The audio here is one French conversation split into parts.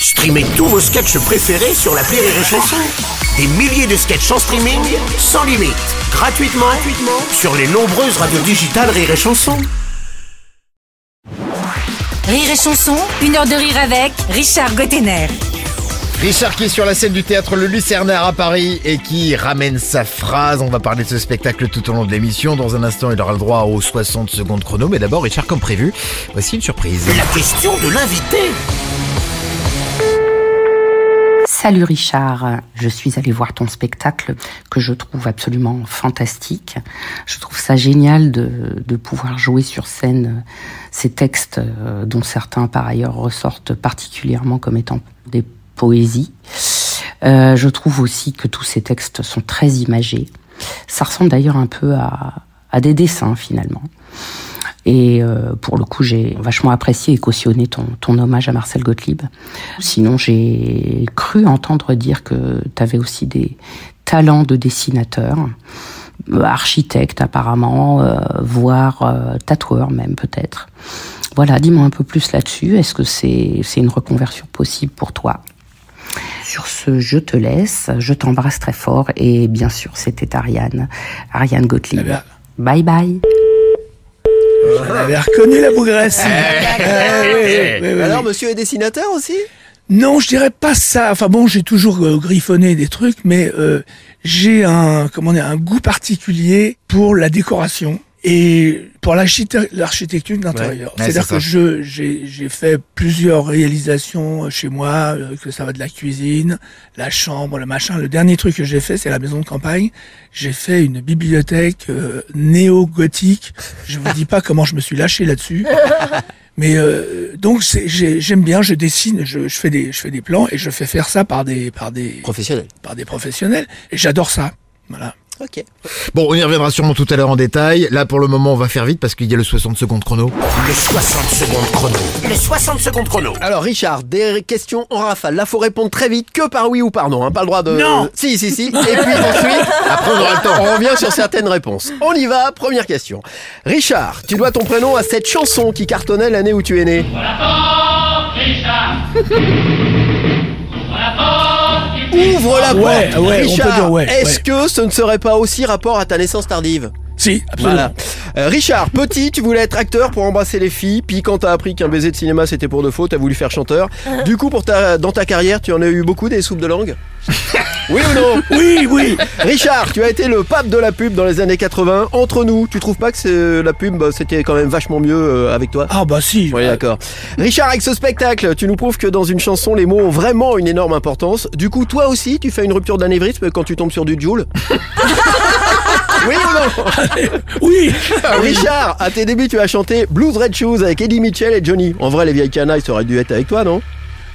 Streamez tous vos sketchs préférés sur la Rire et Chanson. Des milliers de sketchs en streaming, sans limite, gratuitement, gratuitement sur les nombreuses radios digitales Rire et Chanson. Rire et chanson, une heure de rire avec Richard Gottener. Richard qui est sur la scène du théâtre Le Lucernaire à Paris et qui ramène sa phrase. On va parler de ce spectacle tout au long de l'émission. Dans un instant, il aura le droit aux 60 secondes chrono. Mais d'abord, Richard, comme prévu, voici une surprise. La question de l'invité. Salut Richard, je suis allée voir ton spectacle que je trouve absolument fantastique. Je trouve ça génial de, de pouvoir jouer sur scène ces textes euh, dont certains par ailleurs ressortent particulièrement comme étant des poésies. Euh, je trouve aussi que tous ces textes sont très imagés. Ça ressemble d'ailleurs un peu à, à des dessins finalement. Et euh, pour le coup, j'ai vachement apprécié et cautionné ton, ton hommage à Marcel Gottlieb. Sinon, j'ai cru entendre dire que tu avais aussi des talents de dessinateur, euh, architecte apparemment, euh, voire euh, tatoueur même peut-être. Voilà, dis-moi un peu plus là-dessus. Est-ce que c'est c'est une reconversion possible pour toi? Sur ce, je te laisse, je t'embrasse très fort et bien sûr, c'était Ariane, Ariane Gottlieb. Eh. Bye bye. On avait reconnu la bougresse. Ah, oui, oui, oui, oui, Alors, monsieur est dessinateur aussi? Non, je dirais pas ça. Enfin bon, j'ai toujours euh, griffonné des trucs, mais euh, j'ai un comment dire un goût particulier pour la décoration et pour l'architecture d'intérieur. Ouais, C'est-à-dire que je j'ai j'ai fait plusieurs réalisations chez moi, euh, que ça va de la cuisine, la chambre, le machin. Le dernier truc que j'ai fait, c'est la maison de campagne. J'ai fait une bibliothèque euh, néo-gothique. Je vous dis pas comment je me suis lâché là-dessus. Mais euh, donc j'aime bien, je dessine, je, je fais des je fais des plans et je fais faire ça par des par des Professionnel. par des professionnels et j'adore ça. Voilà. Ok. Bon, on y reviendra sûrement tout à l'heure en détail. Là, pour le moment, on va faire vite parce qu'il y a le 60 secondes chrono. Les 60 secondes chrono. Les 60 secondes chrono. Alors, Richard, des questions en rafale. Là, faut répondre très vite, que par oui ou par non. Hein. Pas le droit de. Non. Si, si, si. Et puis ensuite, Après, on aura le temps. on revient sur certaines réponses. On y va. Première question. Richard, tu dois ton prénom à cette chanson qui cartonnait l'année où tu es né. Ouvre la porte, Ouais, ouais, on peut Richard. dire ouais, Est-ce ouais. que ce ne serait pas aussi rapport à ta naissance tardive Si, absolument. Voilà. Euh, Richard, petit, tu voulais être acteur pour embrasser les filles, puis quand t'as appris qu'un baiser de cinéma c'était pour de faux, t'as voulu faire chanteur. Du coup, pour ta, dans ta carrière, tu en as eu beaucoup des soupes de langue? Oui ou non? Oui, oui. Richard, tu as été le pape de la pub dans les années 80. Entre nous, tu trouves pas que c'est- la pub, bah, c'était quand même vachement mieux euh, avec toi? Ah bah si. oui, d'accord. Richard, avec ce spectacle, tu nous prouves que dans une chanson, les mots ont vraiment une énorme importance. Du coup, toi aussi, tu fais une rupture d'anévrisme quand tu tombes sur du Joule? Oui ou non Oui. Richard, à tes débuts, tu as chanté Blues Red Shoes avec Eddie Mitchell et Johnny. En vrai, les vieilles canailles, ça aurait dû être avec toi, non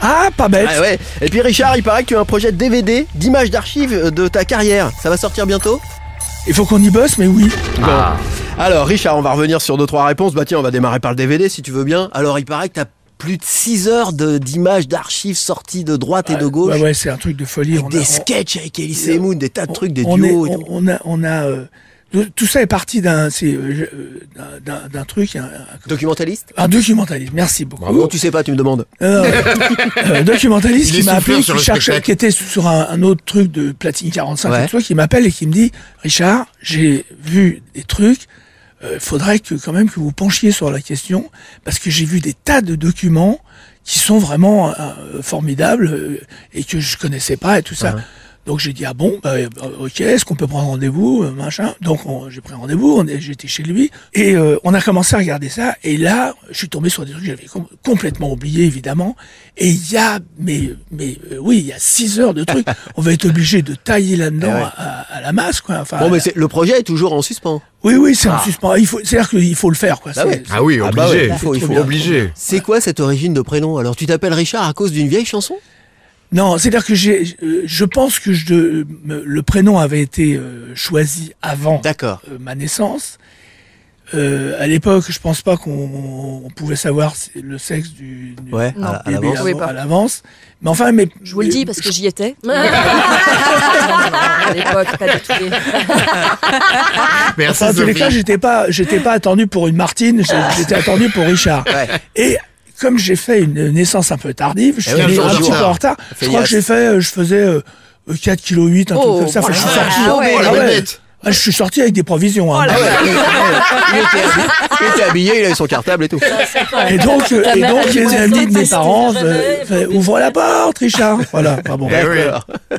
Ah, pas bête. Ah ouais. Et puis Richard, il paraît que tu as un projet de DVD d'images d'archives de ta carrière. Ça va sortir bientôt Il faut qu'on y bosse, mais oui. Bon. Alors Richard, on va revenir sur deux trois réponses. Bah tiens, on va démarrer par le DVD si tu veux bien. Alors il paraît que t'as plus de 6 heures de- d'images d'archives sorties de droite et de gauche. Ouais, ouais, c'est un truc de folie. Avec On a- des on- sketchs avec Elise et Moon, des tas de trucs, des on duos. est- on, a, on a. euh, tout ça est parti d'un, c'est, euh, euh, d'un, truc, un, Documentaliste un documentaliste. Merci beaucoup. Bravo, tu sais pas, tu me demandes. Euh, euh, documentaliste Il qui m'a appelé, qui, cherche, qui était sur un, un autre truc de platine 45 Ouais. et tout ça, qui m'appelle et qui me dit Richard, j'ai vu des trucs. Il faudrait que quand même que vous penchiez sur la question parce que j'ai vu des tas de documents qui sont vraiment euh, formidables euh, et que je connaissais pas et tout ça. Donc j'ai dit ah bon bah, euh, ok est-ce qu'on peut prendre rendez-vous euh, machin? Donc on- j'ai pris rendez-vous j'étais chez lui et euh, on a commencé à regarder ça et là je suis tombé sur des trucs que j'avais com- complètement oublié évidemment et il y a mais mais euh, oui il y a six heures de trucs on va être obligé de tailler là-dedans Eh ouais. à, à la masse quoi enfin Bon, mais la- le projet est toujours en suspens. oui oui c'est en suspens il faut c'est à dire qu'il faut le faire quoi Bah ouais. Ah oui, Ah bah obligé. ouais, il faut- il faut. obligé. C'est quoi cette origine de prénom? Alors tu t'appelles Richard à cause d'une vieille chanson? Non, c'est-à-dire que j'ai, euh, je pense que je, le prénom avait été euh, choisi avant D'accord. euh, ma naissance. Euh, à l'époque, je pense pas qu'on on pouvait savoir le sexe du, du Ouais, à, à bébé à l'avance. Mais enfin, mais Je vous le dis parce que j'y étais. à l'époque, pas du tout. Merci Enfin, dans tous les cas, j'étais pas, j'étais pas attendu pour une Martine, j'étais attendu pour Richard. Ouais. Et comme j'ai fait une naissance un peu tardive, je Eh suis allé un petit en peu en retard. Je crois que j'ai fait, euh, je faisais euh, 4 kg 8, un Oh, truc comme ça. Enfin, je suis sorti. Ah. Oh, Ah. Ah, je suis sorti avec des provisions. hein. Il était, habillé, il était habillé, il avait son cartable et tout. Et donc, euh, et donc a dit, les amis de mes parents euh, fait, ouvre la porte, Richard. Voilà. Ah bon. Eh oui.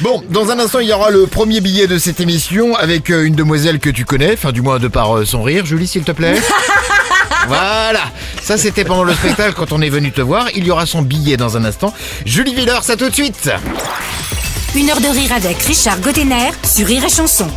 Bon, dans un instant, il y aura le premier billet de cette émission avec euh, une demoiselle que tu connais, enfin du moins de par euh, son rire. Julie, s'il te plaît. Voilà, ça c'était pendant le spectacle quand on est venu te voir. Il y aura son billet dans un instant. Julie Villers, à tout de suite. Une heure de rire avec Richard Godener sur Rire et Chanson.